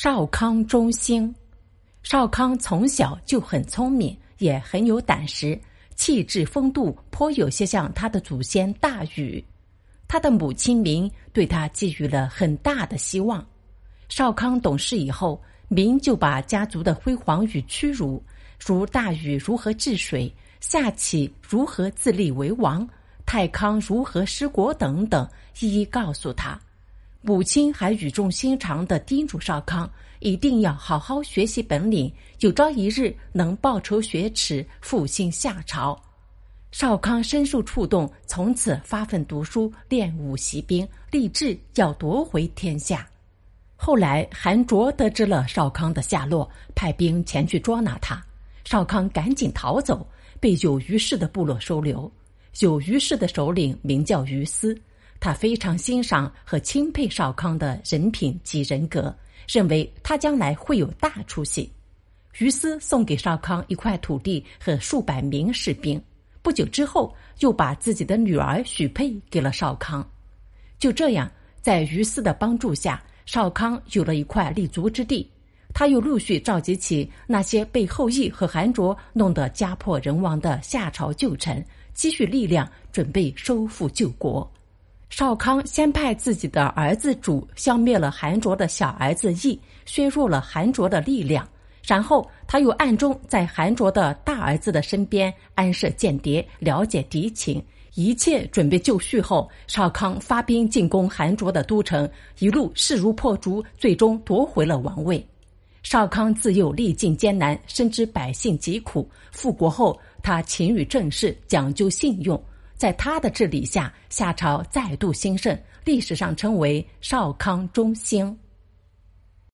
少康中兴，少康从小就很聪明，也很有胆识，气质风度颇有些像他的祖先大禹。他的母亲明对他寄予了很大的希望。少康懂事以后，明就把家族的辉煌与屈辱，如大禹如何治水，夏启如何自立为王，太康如何失国等等，一一告诉他。母亲还语重心长的叮嘱少康，一定要好好学习本领，有朝一日能报仇雪耻，复兴夏朝。少康深受触动，从此发奋读书，练武习兵，立志要夺回天下。后来，韩卓得知了少康的下落，派兵前去捉拿他。少康赶紧逃走，被有虞氏的部落收留。有虞氏的首领名叫于思。他非常欣赏和钦佩少康的人品及人格，认为他将来会有大出息。于斯送给少康一块土地和数百名士兵。不久之后，又把自己的女儿许配给了少康。就这样，在于斯的帮助下，少康有了一块立足之地。他又陆续召集起那些被后羿和韩卓弄得家破人亡的夏朝旧臣，积蓄力量，准备收复旧国。少康先派自己的儿子主消灭了韩卓的小儿子义，削弱了韩卓的力量。然后他又暗中在韩卓的大儿子的身边安设间谍，了解敌情。一切准备就绪后，少康发兵进攻韩卓的都城，一路势如破竹，最终夺回了王位。少康自幼历尽艰难，深知百姓疾苦。复国后，他勤于政事，讲究信用。在他的治理下，夏朝再度兴盛，历史上称为少康中兴。